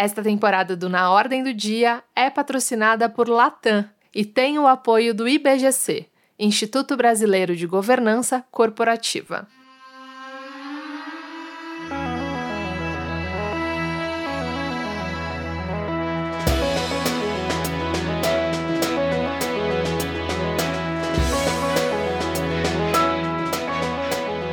Esta temporada do Na Ordem do Dia é patrocinada por Latam e tem o apoio do IBGC, Instituto Brasileiro de Governança Corporativa.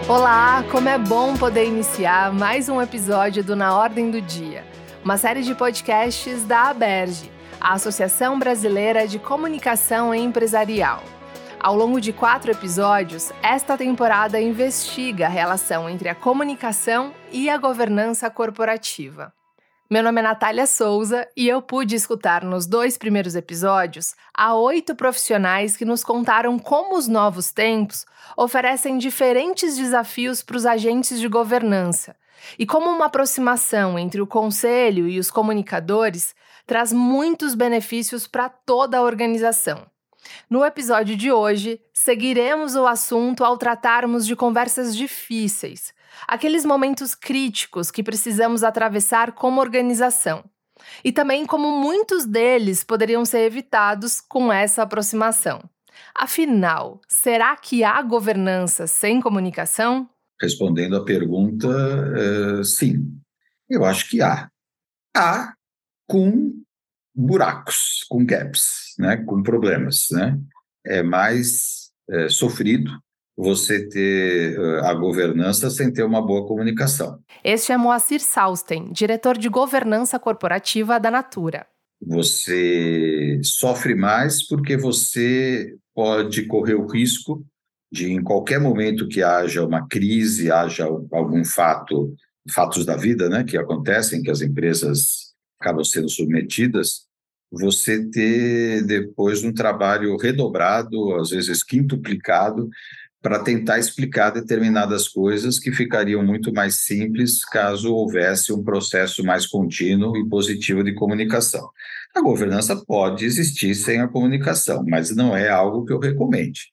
Olá, como é bom poder iniciar mais um episódio do Na Ordem do Dia, uma série de podcasts da Aberge, a Associação Brasileira de Comunicação Empresarial. Ao longo de quatro episódios, esta temporada investiga a relação entre a comunicação e a governança corporativa. Meu nome é Natália Souza e eu pude escutar nos dois primeiros episódios a oito profissionais que nos contaram como os novos tempos oferecem diferentes desafios para os agentes de governança e como uma aproximação entre o conselho e os comunicadores traz muitos benefícios para toda a organização. No episódio de hoje, seguiremos o assunto ao tratarmos de conversas difíceis, aqueles momentos críticos que precisamos atravessar como organização. E também como muitos deles poderiam ser evitados com essa aproximação. Afinal, será que há governança sem comunicação? Respondendo à pergunta, uh, sim. Eu acho que há. Há com buracos, com gaps, né, com problemas. Né? É mais é, sofrido você ter a governança sem ter uma boa comunicação. Este é Moacir Sausten, diretor de governança corporativa da Natura. Você sofre mais porque você pode correr o risco de, em qualquer momento que haja uma crise, haja algum fato, fatos da vida, né, que acontecem, que as empresas acabam sendo submetidas, você ter depois um trabalho redobrado, às vezes quintuplicado, para tentar explicar determinadas coisas que ficariam muito mais simples caso houvesse um processo mais contínuo e positivo de comunicação. A governança pode existir sem a comunicação, mas não é algo que eu recomende,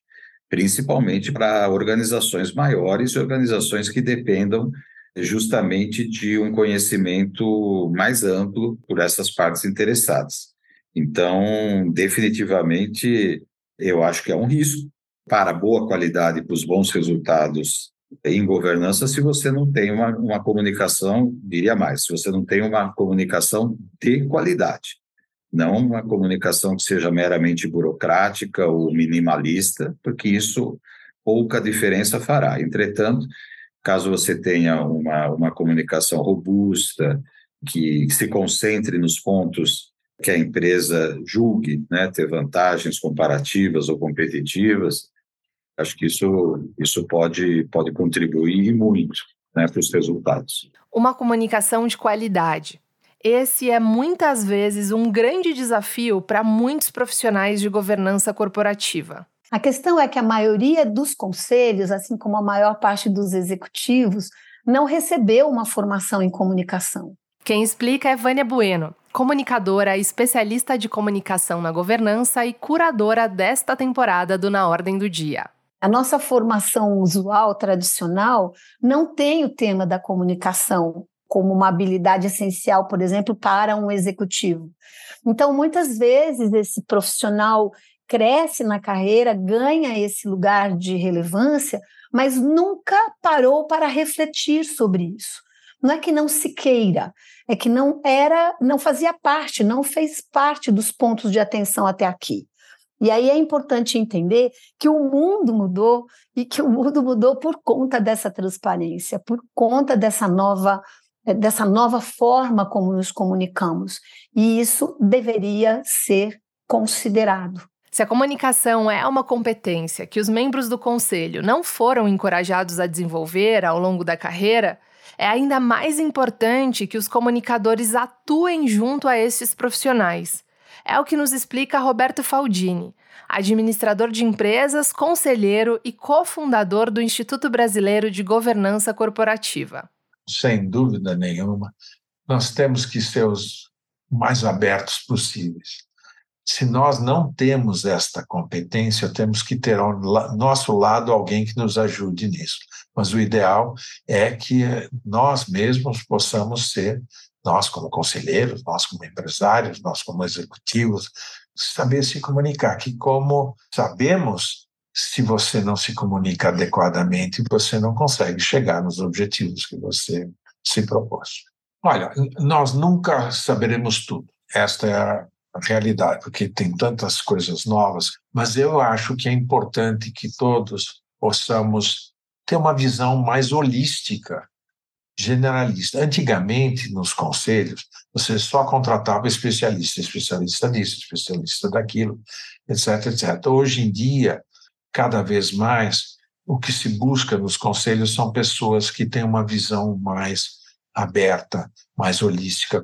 principalmente para organizações maiores e organizações que dependam justamente de um conhecimento mais amplo por essas partes interessadas. Então, definitivamente, eu acho que é um risco, para boa qualidade e para os bons resultados em governança se você não tem uma, uma comunicação, diria mais, se você não tem uma comunicação de qualidade, não uma comunicação que seja meramente burocrática ou minimalista, porque isso pouca diferença fará. Entretanto, caso você tenha uma, uma comunicação robusta, que se concentre nos pontos que a empresa julgue né, ter vantagens comparativas ou competitivas, acho que isso, isso pode, pode contribuir muito né, para os resultados. Uma comunicação de qualidade. Esse é muitas vezes um grande desafio para muitos profissionais de governança corporativa. A questão é que a maioria dos conselhos, assim como a maior parte dos executivos, não recebeu uma formação em comunicação. Quem explica é Vânia Bueno, comunicadora, especialista de comunicação na governança e curadora desta temporada do Na Ordem do Dia. A nossa formação usual, tradicional, não tem o tema da comunicação como uma habilidade essencial, por exemplo, para um executivo. Então, muitas vezes, esse profissional cresce na carreira, ganha esse lugar de relevância, mas nunca parou para refletir sobre isso. Não é que não se queira, é que não era, não fazia parte, não fez parte dos pontos de atenção até aqui. E aí é importante entender que o mundo mudou e que o mundo mudou por conta dessa transparência, por conta dessa nova dessa nova forma como nos comunicamos. E isso deveria ser considerado. Se a comunicação é uma competência que os membros do conselho não foram encorajados a desenvolver ao longo da carreira, é ainda mais importante que os comunicadores atuem junto a esses profissionais. É o que nos explica Roberto Faldini, administrador de empresas, conselheiro e cofundador do Instituto Brasileiro de Governança Corporativa. Sem dúvida nenhuma, nós temos que ser os mais abertos possíveis. Se nós não temos esta competência, temos que ter ao nosso lado alguém que nos ajude nisso. Mas o ideal é que nós mesmos possamos ser nós como conselheiros, nós como empresários, nós como executivos, saber se comunicar, que como sabemos, se você não se comunica adequadamente, você não consegue chegar nos objetivos que você se propôs. Olha, nós nunca saberemos tudo. Esta é a realidade, porque tem tantas coisas novas, mas eu acho que é importante que todos possamos ter uma visão mais holística, generalista. Antigamente, nos conselhos, você só contratava especialista, especialista disso, especialista daquilo, etc, etc. Hoje em dia, cada vez mais, o que se busca nos conselhos são pessoas que têm uma visão mais aberta, mais holística,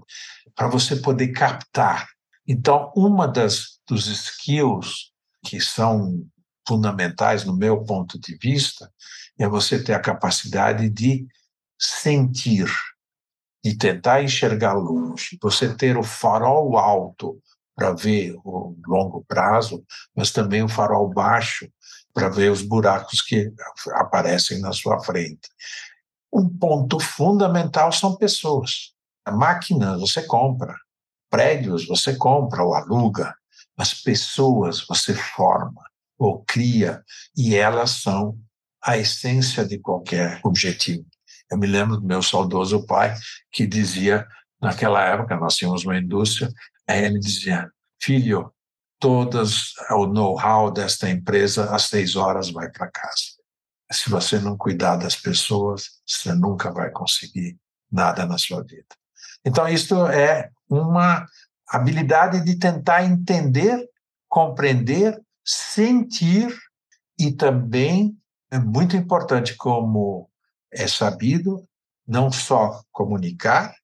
para você poder captar. Então, uma das dos skills que são fundamentais no meu ponto de vista é você ter a capacidade de sentir, de tentar enxergar longe, você ter o farol alto para ver o longo prazo, mas também o farol baixo para ver os buracos que aparecem na sua frente. Um ponto fundamental são pessoas. Máquinas você compra, prédios você compra ou aluga, mas pessoas você forma ou cria e elas são a essência de qualquer objetivo. Eu me lembro do meu saudoso pai que dizia, naquela época nós tínhamos uma indústria, ele dizia, filho, todas o know-how desta empresa às seis horas vai para casa. Se você não cuidar das pessoas, você nunca vai conseguir nada na sua vida. Então, isso é uma habilidade de tentar entender, compreender, sentir e também é muito importante como é sabido não só comunicar,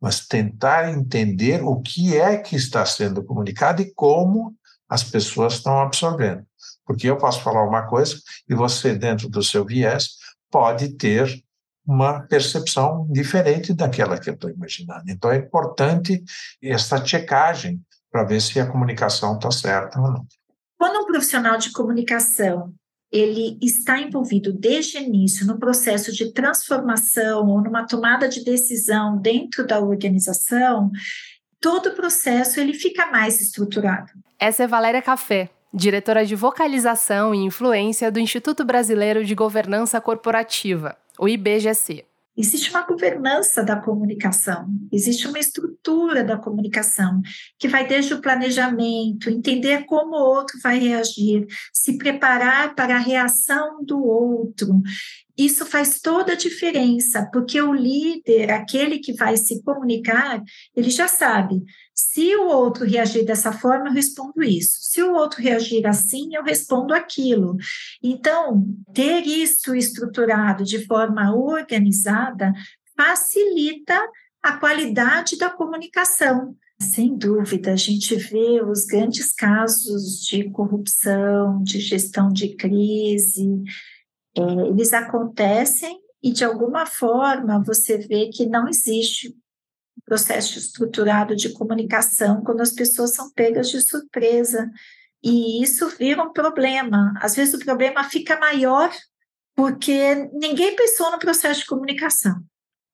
mas tentar entender o que é que está sendo comunicado e como as pessoas estão absorvendo. Porque eu posso falar uma coisa e você, dentro do seu viés, pode ter uma percepção diferente daquela que eu estou imaginando. Então é importante essa checagem para ver se a comunicação está certa ou não. Quando um profissional de comunicação ele está envolvido desde o início no processo de transformação ou numa tomada de decisão dentro da organização, todo o processo ele fica mais estruturado. Essa é Valéria Café, diretora de vocalização e influência do Instituto Brasileiro de Governança Corporativa, o IBGC. Existe uma governança da comunicação, existe uma estrutura da comunicação, que vai desde o planejamento, entender como o outro vai reagir, se preparar para a reação do outro. Isso faz toda a diferença, porque o líder, aquele que vai se comunicar, ele já sabe se o outro reagir dessa forma, eu respondo isso. Se o outro reagir assim, eu respondo aquilo. Então, ter isso estruturado de forma organizada facilita a qualidade da comunicação. Sem dúvida, a gente vê os grandes casos de corrupção, de gestão de crise, é, eles acontecem e, de alguma forma, você vê que não existe processo estruturado de comunicação quando as pessoas são pegas de surpresa. E isso vira um problema. Às vezes o problema fica maior porque ninguém pensou no processo de comunicação.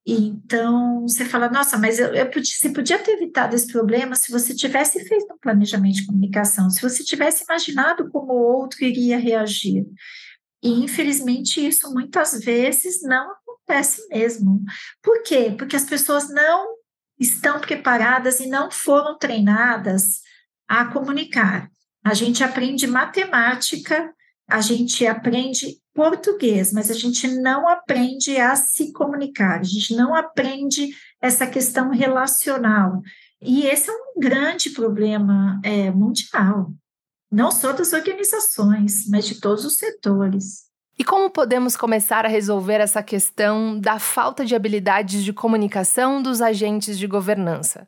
Então, você fala, nossa, mas eu, eu podia, você podia ter evitado esse problema se você tivesse feito um planejamento de comunicação, se você tivesse imaginado como o outro iria reagir. E, infelizmente, isso muitas vezes não acontece mesmo. Por quê? Porque as pessoas não estão preparadas e não foram treinadas a comunicar. A gente aprende matemática, a gente aprende português, mas a gente não aprende a se comunicar, a gente não aprende essa questão relacional. E esse é um grande problema é, mundial, não só das organizações, mas de todos os setores. E como podemos começar a resolver essa questão da falta de habilidades de comunicação dos agentes de governança?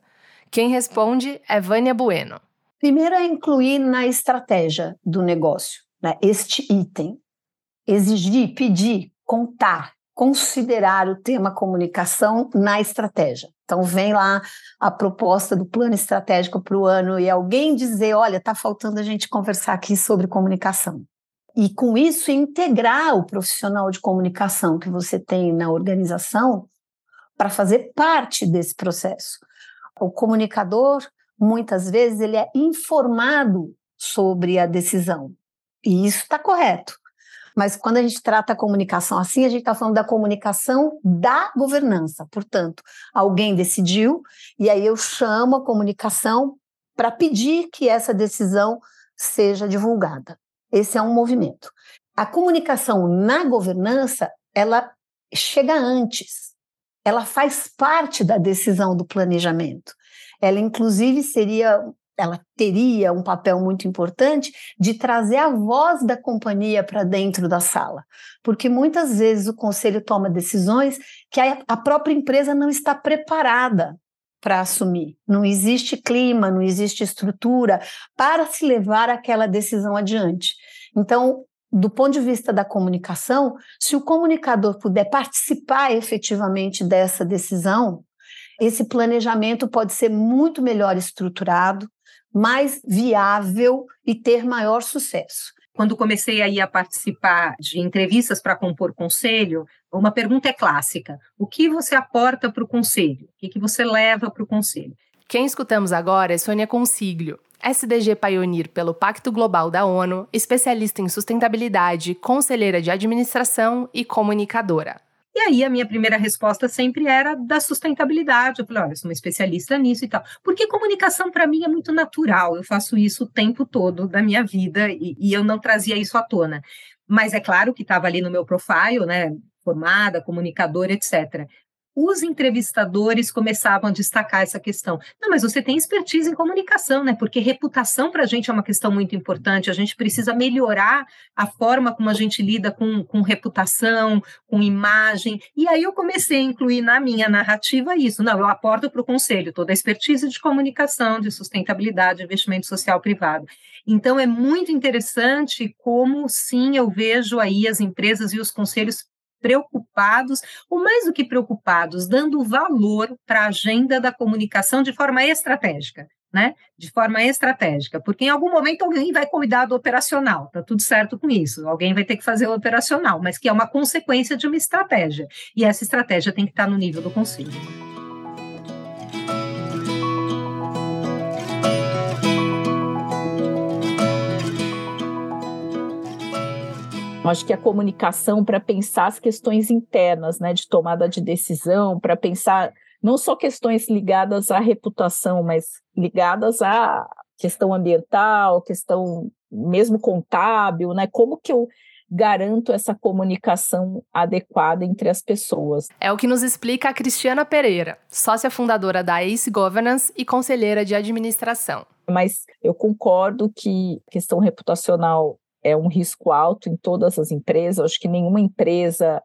Quem responde é Vânia Bueno. Primeiro é incluir na estratégia do negócio né, este item. Exigir, pedir, contar, considerar o tema comunicação na estratégia. Então, vem lá a proposta do plano estratégico para o ano e alguém dizer: olha, está faltando a gente conversar aqui sobre comunicação e com isso integrar o profissional de comunicação que você tem na organização para fazer parte desse processo. O comunicador, muitas vezes, ele é informado sobre a decisão. E isso está correto. Mas quando a gente trata a comunicação assim, a gente está falando da comunicação da governança. Portanto, alguém decidiu, e aí eu chamo a comunicação para pedir que essa decisão seja divulgada. Esse é um movimento. A comunicação na governança, ela chega antes. Ela faz parte da decisão do planejamento. Ela, inclusive, seria ela teria um papel muito importante de trazer a voz da companhia para dentro da sala, porque muitas vezes o conselho toma decisões que a, própria empresa não está preparada para assumir. Não existe clima, não existe estrutura para se levar aquela decisão adiante. Então, do ponto de vista da comunicação, se o comunicador puder participar efetivamente dessa decisão, esse planejamento pode ser muito melhor estruturado, mais viável e ter maior sucesso. Quando comecei aí a participar de entrevistas para compor conselho, uma pergunta é clássica: o que você aporta para o conselho? O que, que você leva para o conselho? Quem escutamos agora é Sônia Consiglio, SDG Pioneer pelo Pacto Global da ONU, especialista em sustentabilidade, conselheira de administração e comunicadora. E aí a minha primeira resposta sempre era da sustentabilidade. Eu falei, olha, eu sou uma especialista nisso e tal. Porque comunicação para mim é muito natural. Eu faço isso o tempo todo da minha vida e, e eu não trazia isso à tona. Mas é claro que estava ali no meu profile, né? Formada, comunicadora, etc os entrevistadores começavam a destacar essa questão. Não, mas você tem expertise em comunicação, né? Porque reputação para a gente é uma questão muito importante. A gente precisa melhorar a forma como a gente lida com, com reputação, com imagem. E aí eu comecei a incluir na minha narrativa isso. Não, eu aporto para o conselho toda a expertise de comunicação, de sustentabilidade, investimento social privado. Então é muito interessante como sim eu vejo aí as empresas e os conselhos preocupados, ou mais do que preocupados, dando valor para a agenda da comunicação de forma estratégica. Né, de forma estratégica, porque em algum momento alguém vai cuidar do operacional, tá tudo certo com isso, alguém vai ter que fazer o operacional, mas que é uma consequência de uma estratégia, e essa estratégia tem que estar no nível do conselho. Acho que a comunicação para pensar as questões internas, né, de tomada de decisão, para pensar não só questões ligadas à reputação, mas ligadas à questão ambiental, questão mesmo contábil, né? Como que eu garanto essa comunicação adequada entre as pessoas. É o que nos explica a Cristiana Pereira, sócia fundadora da Ace Governance e conselheira de administração. Mas eu concordo que questão reputacional é um risco alto em todas as empresas. Acho que nenhuma empresa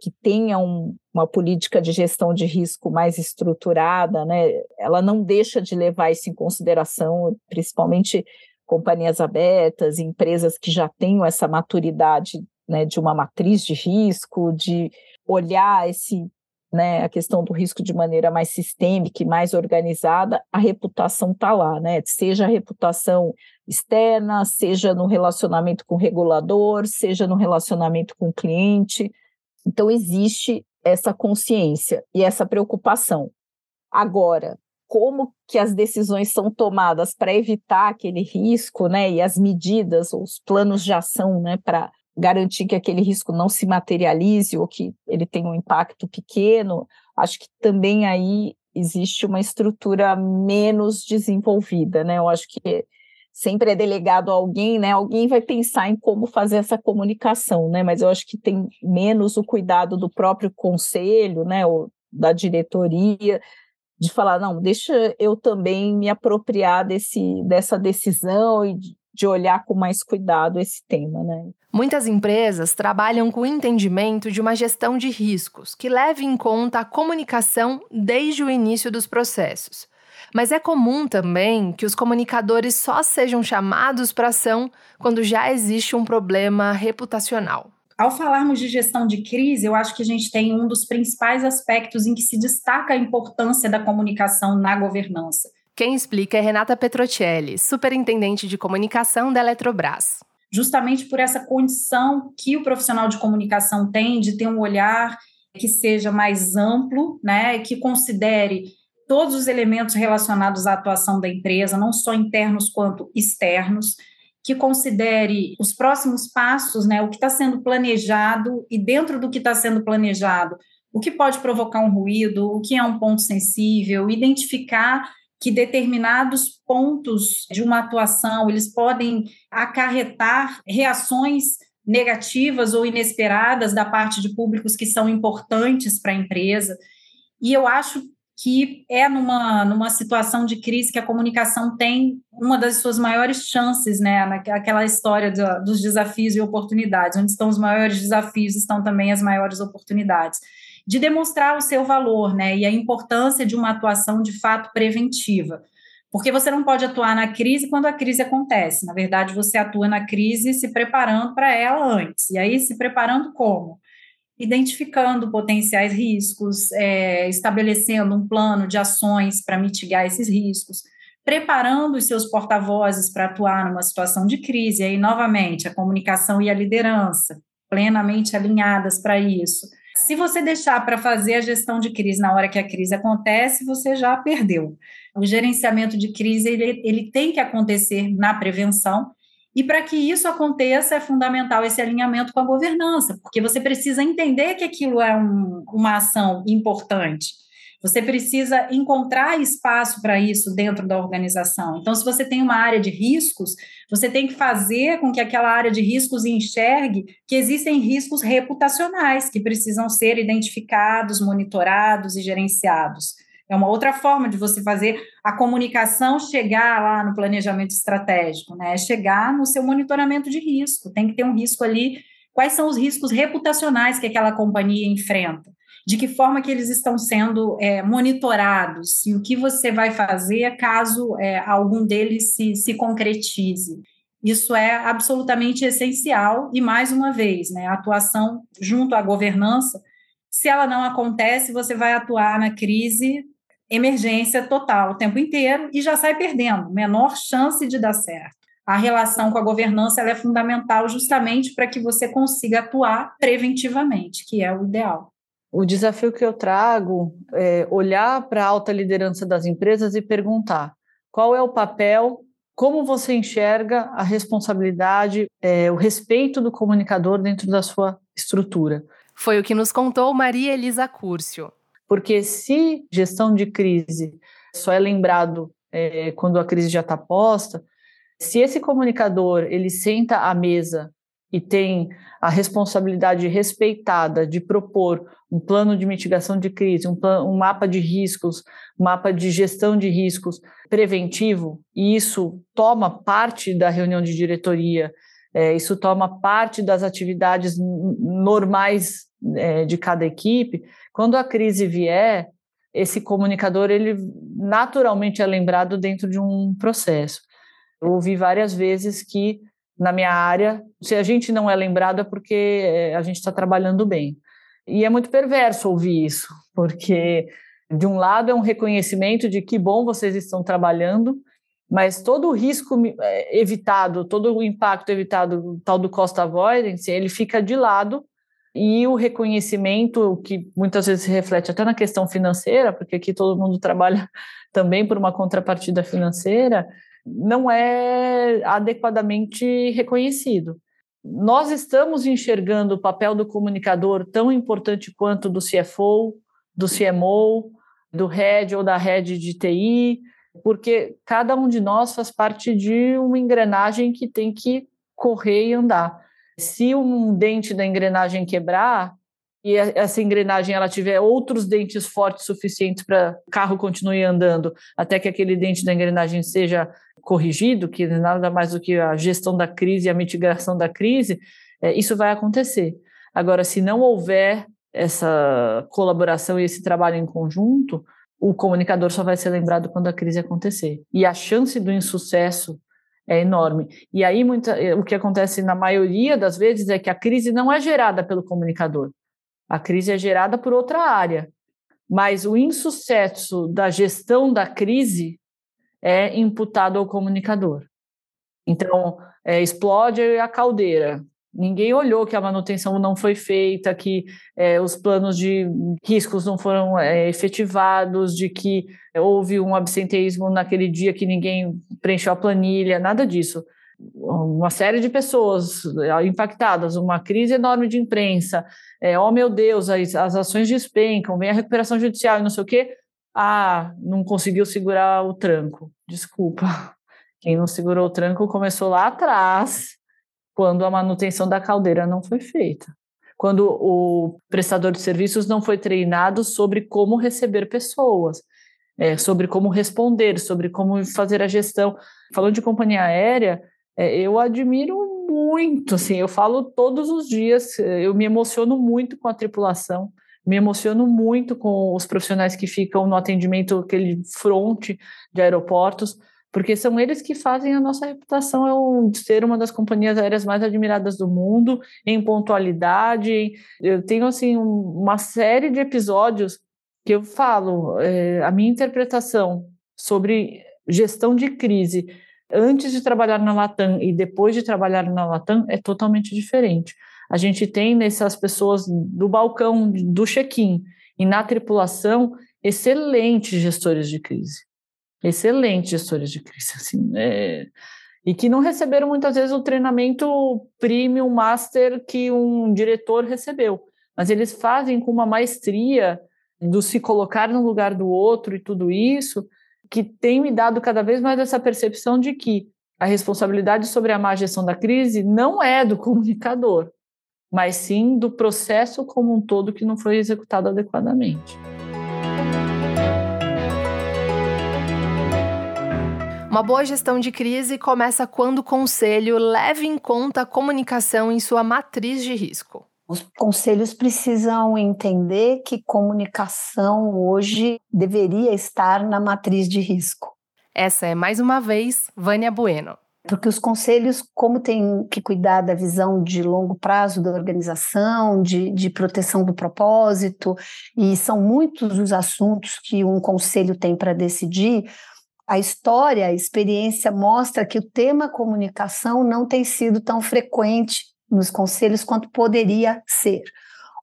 que tenha um, uma política de gestão de risco mais estruturada, né, ela não deixa de levar isso em consideração, principalmente companhias abertas, empresas que já tenham essa maturidade né, de uma matriz de risco, de olhar esse né, a questão do risco de maneira mais sistêmica e mais organizada, a reputação está lá, né? Seja a reputação externa, seja no relacionamento com o regulador, seja no relacionamento com o cliente. Então, existe essa consciência e essa preocupação. Agora, como que as decisões são tomadas para evitar aquele risco, né, e as medidas, os planos de ação, né, para garantir que aquele risco não se materialize ou que ele tenha um impacto pequeno, acho que também aí existe uma estrutura menos desenvolvida, né? Eu acho que sempre é delegado a alguém, né? Alguém vai pensar em como fazer essa comunicação, né? Mas eu acho que tem menos o cuidado do próprio conselho, né? Ou da diretoria de falar, não, deixa eu também me apropriar desse, dessa decisão e de olhar com mais cuidado esse tema, né? Muitas empresas trabalham com o entendimento de uma gestão de riscos que leve em conta a comunicação desde o início dos processos. Mas é comum também que os comunicadores só sejam chamados para ação quando já existe um problema reputacional. Ao falarmos de gestão de crise, eu acho que a gente tem um dos principais aspectos em que se destaca a importância da comunicação na governança, quem explica é Renata Petrocelli, superintendente de comunicação da Eletrobras. Justamente por essa condição que o profissional de comunicação tem de ter um olhar que seja mais amplo, né, que considere todos os elementos relacionados à atuação da empresa, não só internos quanto externos, que considere os próximos passos, né, o que está sendo planejado e dentro do que está sendo planejado, o que pode provocar um ruído, o que é um ponto sensível, identificar que determinados pontos de uma atuação eles podem acarretar reações negativas ou inesperadas da parte de públicos que são importantes para a empresa. E eu acho que é numa, numa situação de crise que a comunicação tem uma das suas maiores chances, né? Naquela história do, dos desafios e oportunidades, onde estão os maiores desafios, estão também as maiores oportunidades, de demonstrar o seu valor, né? E a importância de uma atuação de fato preventiva. Porque você não pode atuar na crise quando a crise acontece. Na verdade, você atua na crise se preparando para ela antes. E aí, se preparando como? identificando potenciais riscos, é, estabelecendo um plano de ações para mitigar esses riscos, preparando os seus porta-vozes para atuar numa situação de crise. E aí, novamente, a comunicação e a liderança plenamente alinhadas para isso. Se você deixar para fazer a gestão de crise na hora que a crise acontece, você já perdeu. O gerenciamento de crise ele, ele tem que acontecer na prevenção e para que isso aconteça, é fundamental esse alinhamento com a governança, porque você precisa entender que aquilo é um, uma ação importante. Você precisa encontrar espaço para isso dentro da organização. Então, se você tem uma área de riscos, você tem que fazer com que aquela área de riscos enxergue que existem riscos reputacionais que precisam ser identificados, monitorados e gerenciados. É uma outra forma de você fazer a comunicação chegar lá no planejamento estratégico, né? É chegar no seu monitoramento de risco. Tem que ter um risco ali. Quais são os riscos reputacionais que aquela companhia enfrenta? De que forma que eles estão sendo é, monitorados? E o que você vai fazer caso é, algum deles se, se concretize? Isso é absolutamente essencial e, mais uma vez, né, a atuação junto à governança se ela não acontece, você vai atuar na crise emergência total o tempo inteiro e já sai perdendo, menor chance de dar certo. A relação com a governança é fundamental justamente para que você consiga atuar preventivamente, que é o ideal. O desafio que eu trago é olhar para a alta liderança das empresas e perguntar qual é o papel, como você enxerga a responsabilidade, é, o respeito do comunicador dentro da sua estrutura. Foi o que nos contou Maria Elisa Curcio. Porque se gestão de crise só é lembrado é, quando a crise já está posta, se esse comunicador ele senta à mesa e tem a responsabilidade respeitada de propor um plano de mitigação de crise, um, um mapa de riscos, um mapa de gestão de riscos preventivo, e isso toma parte da reunião de diretoria, é, isso toma parte das atividades normais é, de cada equipe, quando a crise vier, esse comunicador ele naturalmente é lembrado dentro de um processo. Eu ouvi várias vezes que na minha área, se a gente não é lembrado é porque é, a gente está trabalhando bem. E é muito perverso ouvir isso, porque de um lado é um reconhecimento de que bom vocês estão trabalhando, mas todo o risco é, evitado, todo o impacto evitado, tal do cost avoidance, ele fica de lado e o reconhecimento, que muitas vezes se reflete até na questão financeira, porque aqui todo mundo trabalha também por uma contrapartida financeira, não é adequadamente reconhecido. Nós estamos enxergando o papel do comunicador tão importante quanto do CFO, do CMO, do head ou da head de TI, porque cada um de nós faz parte de uma engrenagem que tem que correr e andar. Se um dente da engrenagem quebrar e essa engrenagem ela tiver outros dentes fortes suficientes para o carro continue andando até que aquele dente da engrenagem seja corrigido, que nada mais do que a gestão da crise a mitigação da crise, é, isso vai acontecer. Agora, se não houver essa colaboração e esse trabalho em conjunto, o comunicador só vai ser lembrado quando a crise acontecer. E a chance do insucesso é enorme. E aí muita, o que acontece na maioria das vezes é que a crise não é gerada pelo comunicador. A crise é gerada por outra área. Mas o insucesso da gestão da crise é imputado ao comunicador. Então, é, explode a caldeira. Ninguém olhou que a manutenção não foi feita, que é, os planos de riscos não foram é, efetivados, de que houve um absenteísmo naquele dia que ninguém preencheu a planilha, nada disso. Uma série de pessoas é, impactadas, uma crise enorme de imprensa, é, oh meu Deus, as, as ações despencam, vem a recuperação judicial e não sei o quê. Ah, não conseguiu segurar o tranco. Desculpa. Quem não segurou o tranco começou lá atrás, quando a manutenção da caldeira não foi feita. Quando o prestador de serviços não foi treinado sobre como receber pessoas, é, sobre como responder, sobre como fazer a gestão. Falando de companhia aérea, é, eu admiro muito, assim, eu falo todos os dias, eu me emociono muito com a tripulação, me emociono muito com os profissionais que ficam no atendimento, aquele fronte de aeroportos, porque são eles que fazem a nossa reputação de ser uma das companhias aéreas mais admiradas do mundo, em pontualidade. Eu tenho, assim, uma série de episódios que eu falo, é, a minha interpretação sobre gestão de crise antes de trabalhar na Latam e depois de trabalhar na Latam é totalmente diferente. A gente tem nessas pessoas do balcão, do check-in e na tripulação excelentes gestores de crise excelentes gestores de crise, assim, é, e que não receberam muitas vezes o treinamento premium master que um diretor recebeu, mas eles fazem com uma maestria do se colocar no lugar do outro e tudo isso, que tem me dado cada vez mais essa percepção de que a responsabilidade sobre a má gestão da crise não é do comunicador, mas sim do processo como um todo que não foi executado adequadamente. Uma boa gestão de crise começa quando o conselho leva em conta a comunicação em sua matriz de risco. Os conselhos precisam entender que comunicação hoje deveria estar na matriz de risco. Essa é mais uma vez Vânia Bueno. Porque os conselhos, como têm que cuidar da visão de longo prazo da organização, de, de proteção do propósito, e são muitos os assuntos que um conselho tem para decidir, a história, a experiência mostra que o tema comunicação não tem sido tão frequente nos conselhos quanto poderia ser.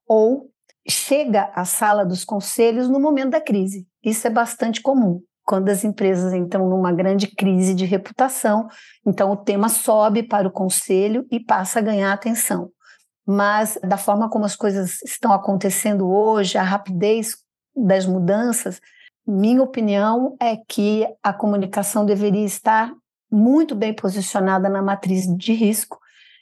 Ou chega à sala dos conselhos no momento da crise. Isso é bastante comum. Quando as empresas entram numa grande crise de reputação, então o tema sobe para o conselho e passa a ganhar atenção. Mas, da forma como as coisas estão acontecendo hoje, a rapidez das mudanças, minha opinião é que a comunicação deveria estar muito bem posicionada na matriz de risco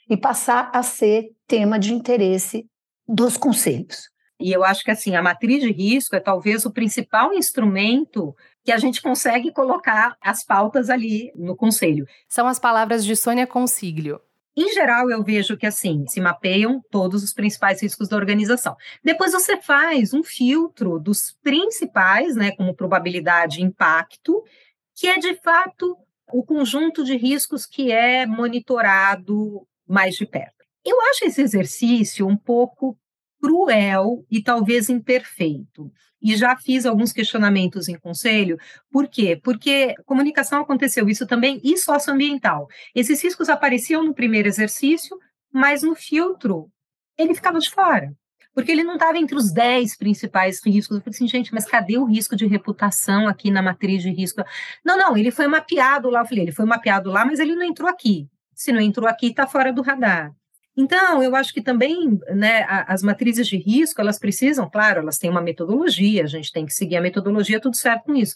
e passar a ser tema de interesse dos conselhos. E eu acho que assim, a matriz de risco é talvez o principal instrumento que a gente consegue colocar as pautas ali no conselho. São as palavras de Sônia Consiglio, em geral, eu vejo que assim se mapeiam todos os principais riscos da organização. Depois você faz um filtro dos principais, né, como probabilidade e impacto, que é de fato o conjunto de riscos que é monitorado mais de perto. Eu acho esse exercício um pouco cruel e talvez imperfeito. E já fiz alguns questionamentos em conselho. Por quê? Porque comunicação aconteceu isso também e socioambiental. Esses riscos apareciam no primeiro exercício, mas no filtro ele ficava de fora. Porque ele não estava entre os 10 principais riscos. Eu falei assim, gente, mas cadê o risco de reputação aqui na matriz de risco? Não, não, ele foi mapeado lá. Eu falei, ele foi mapeado lá, mas ele não entrou aqui. Se não entrou aqui, está fora do radar. Então, eu acho que também né, as matrizes de risco, elas precisam, claro, elas têm uma metodologia, a gente tem que seguir a metodologia, tudo certo com isso.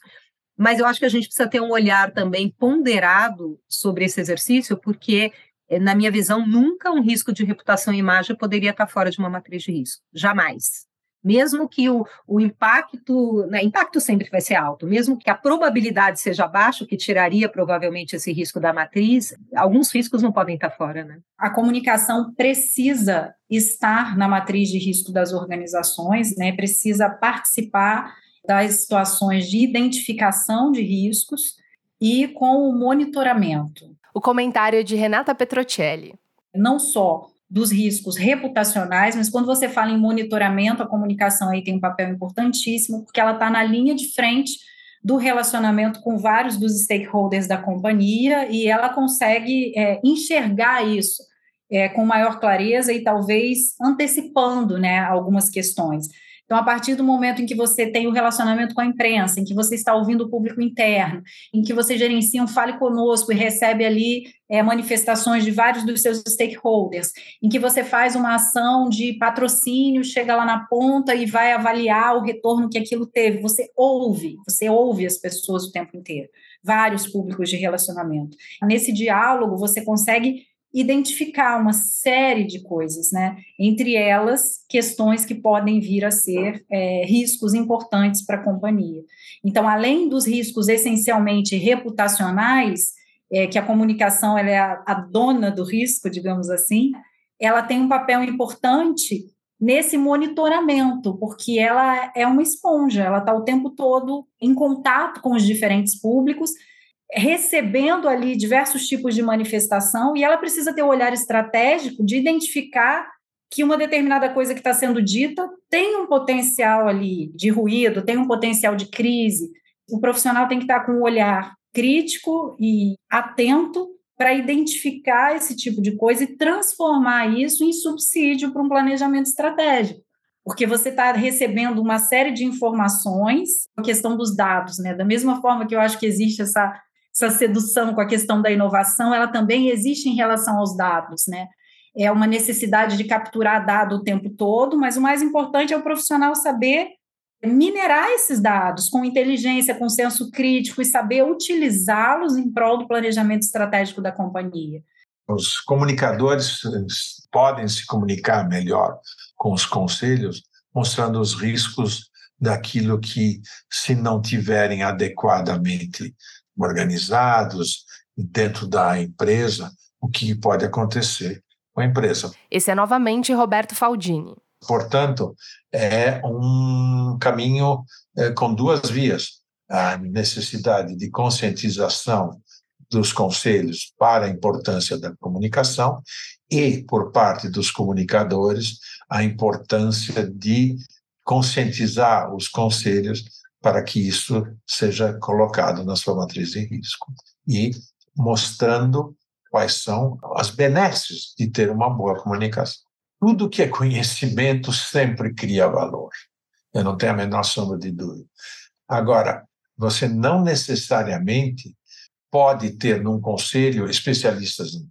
Mas eu acho que a gente precisa ter um olhar também ponderado sobre esse exercício, porque, eh, na minha visão, nunca um risco de reputação e imagem poderia estar fora de uma matriz de risco. Jamais mesmo que o, o impacto, né, impacto sempre vai ser alto, mesmo que a probabilidade seja baixa, que tiraria provavelmente esse risco da matriz, alguns riscos não podem estar fora, né? A comunicação precisa estar na matriz de risco das organizações, né? Precisa participar das situações de identificação de riscos e com o monitoramento. O comentário é de Renata Petrocelli. Não só dos riscos reputacionais, mas quando você fala em monitoramento, a comunicação aí tem um papel importantíssimo, porque ela está na linha de frente do relacionamento com vários dos stakeholders da companhia e ela consegue é, enxergar isso é, com maior clareza e talvez antecipando né, algumas questões. Então, a partir do momento em que você tem o relacionamento com a imprensa, em que você está ouvindo o público interno, em que você gerencia um Fale Conosco e recebe ali é, manifestações de vários dos seus stakeholders, em que você faz uma ação de patrocínio, chega lá na ponta e vai avaliar o retorno que aquilo teve. Você ouve, você ouve as pessoas o tempo inteiro, vários públicos de relacionamento. Nesse diálogo, você consegue identificar uma série de coisas, né? Entre elas, questões que podem vir a ser é, riscos importantes para a companhia. Então, além dos riscos essencialmente reputacionais, é, que a comunicação é a, a dona do risco, digamos assim, ela tem um papel importante nesse monitoramento, porque ela é uma esponja, ela está o tempo todo em contato com os diferentes públicos recebendo ali diversos tipos de manifestação e ela precisa ter o um olhar estratégico de identificar que uma determinada coisa que está sendo dita tem um potencial ali de ruído, tem um potencial de crise. O profissional tem que estar com um olhar crítico e atento para identificar esse tipo de coisa e transformar isso em subsídio para um planejamento estratégico. Porque você está recebendo uma série de informações, a questão dos dados, né? Da mesma forma que eu acho que existe essa essa sedução com a questão da inovação, ela também existe em relação aos dados, né? É uma necessidade de capturar dado o tempo todo, mas o mais importante é o profissional saber minerar esses dados com inteligência, com senso crítico e saber utilizá-los em prol do planejamento estratégico da companhia. Os comunicadores podem se comunicar melhor com os conselhos, mostrando os riscos daquilo que, se não tiverem adequadamente organizados dentro da empresa, o que pode acontecer com a empresa. Esse é novamente Roberto Faldini. Portanto, é um caminho é, com duas vias. A necessidade de conscientização dos conselhos para a importância da comunicação e, por parte dos comunicadores, a importância de conscientizar os conselhos para que isso seja colocado na sua matriz de risco e mostrando quais são as benesses de ter uma boa comunicação. Tudo que é conhecimento sempre cria valor. Eu não tenho a menor sombra de dúvida. Agora, você não necessariamente pode ter num conselho especialistas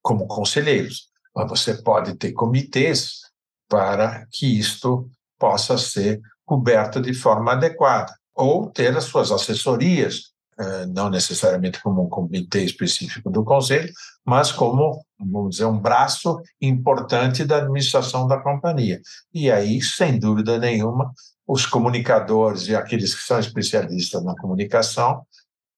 como conselheiros, mas você pode ter comitês para que isto possa ser coberta de forma adequada, ou ter as suas assessorias, eh, não necessariamente como um comitê específico do conselho, mas como, vamos dizer, um braço importante da administração da companhia. E aí, sem dúvida nenhuma, os comunicadores e aqueles que são especialistas na comunicação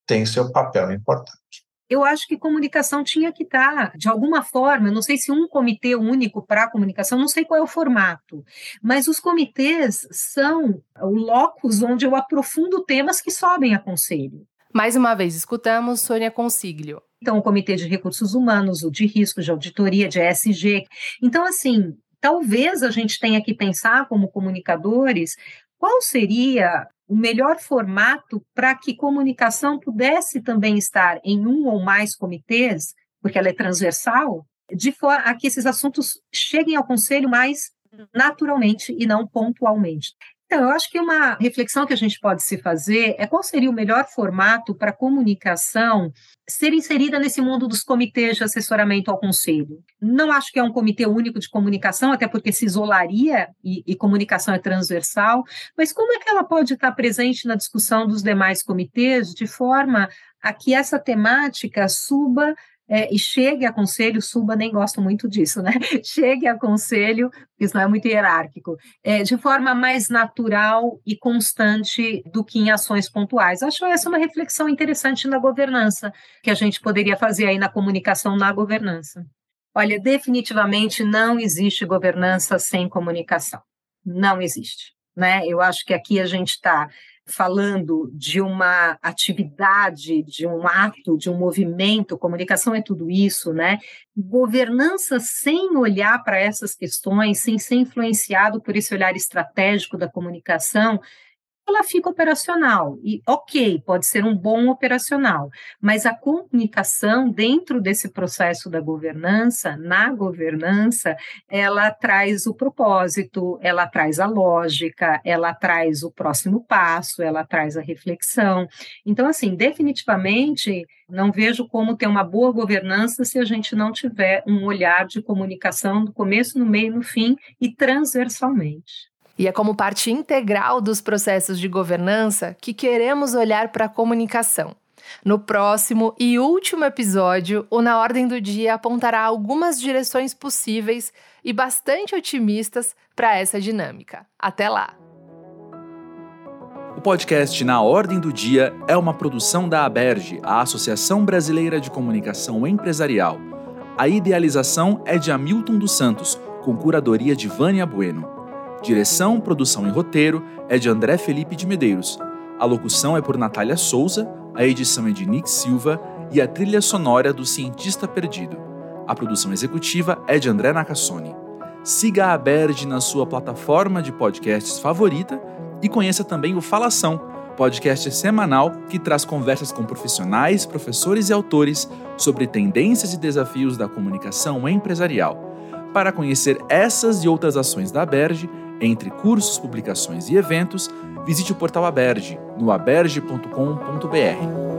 têm seu papel importante eu acho que comunicação tinha que estar, tá, de alguma forma, não sei se um comitê único para comunicação, não sei qual é o formato, mas os comitês são o locus onde eu aprofundo temas que sobem a conselho. Mais uma vez, escutamos Sônia Consiglio. Então, o Comitê de Recursos Humanos, o de Risco, de Auditoria, de ESG. Então, assim, talvez a gente tenha que pensar como comunicadores qual seria o melhor formato para que comunicação pudesse também estar em um ou mais comitês, porque ela é transversal, de forma a que esses assuntos cheguem ao conselho mais naturalmente e não pontualmente. Então, eu acho que uma reflexão que a gente pode se fazer é qual seria o melhor formato para a comunicação ser inserida nesse mundo dos comitês de assessoramento ao conselho. Não acho que é um comitê único de comunicação, até porque se isolaria e, e comunicação é transversal, mas como é que ela pode estar presente na discussão dos demais comitês de forma a que essa temática suba é, e chegue a conselho, suba, nem gosto muito disso, né? Chegue a conselho, isso não é muito hierárquico, é, de forma mais natural e constante do que em ações pontuais. Acho essa uma reflexão interessante na governança, que a gente poderia fazer aí na comunicação na governança. Olha, definitivamente não existe governança sem comunicação. Não existe. Né? Eu acho que aqui a gente está falando de uma atividade, de um ato, de um movimento, comunicação é tudo isso, né? Governança sem olhar para essas questões, sem ser influenciado por esse olhar estratégico da comunicação, ela fica operacional. E ok, pode ser um bom operacional, mas a comunicação dentro desse processo da governança, na governança, ela traz o propósito, ela traz a lógica, ela traz o próximo passo, ela traz a reflexão. Então, assim, definitivamente não vejo como ter uma boa governança se a gente não tiver um olhar de comunicação no começo, no meio, no fim e transversalmente. E é como parte integral dos processos de governança que queremos olhar para a comunicação. No próximo e último episódio, o Na Ordem do Dia apontará algumas direções possíveis e bastante otimistas para essa dinâmica. Até lá! O podcast Na Ordem do Dia é uma produção da ABERGE, a Associação Brasileira de Comunicação Empresarial. A idealização é de Hamilton dos Santos, com curadoria de Vânia Bueno. Direção, produção e roteiro é de André Felipe de Medeiros. A locução é por Natália Souza, a edição é de Nick Silva e a trilha sonora do Cientista Perdido. A produção executiva é de André Nakasone. Siga a Aberge na sua plataforma de podcasts favorita e conheça também o Falação, podcast semanal que traz conversas com profissionais, professores e autores sobre tendências e desafios da comunicação empresarial. Para conhecer essas e outras ações da Aberge, entre cursos, publicações e eventos, visite o portal Aberge no aberge.com.br.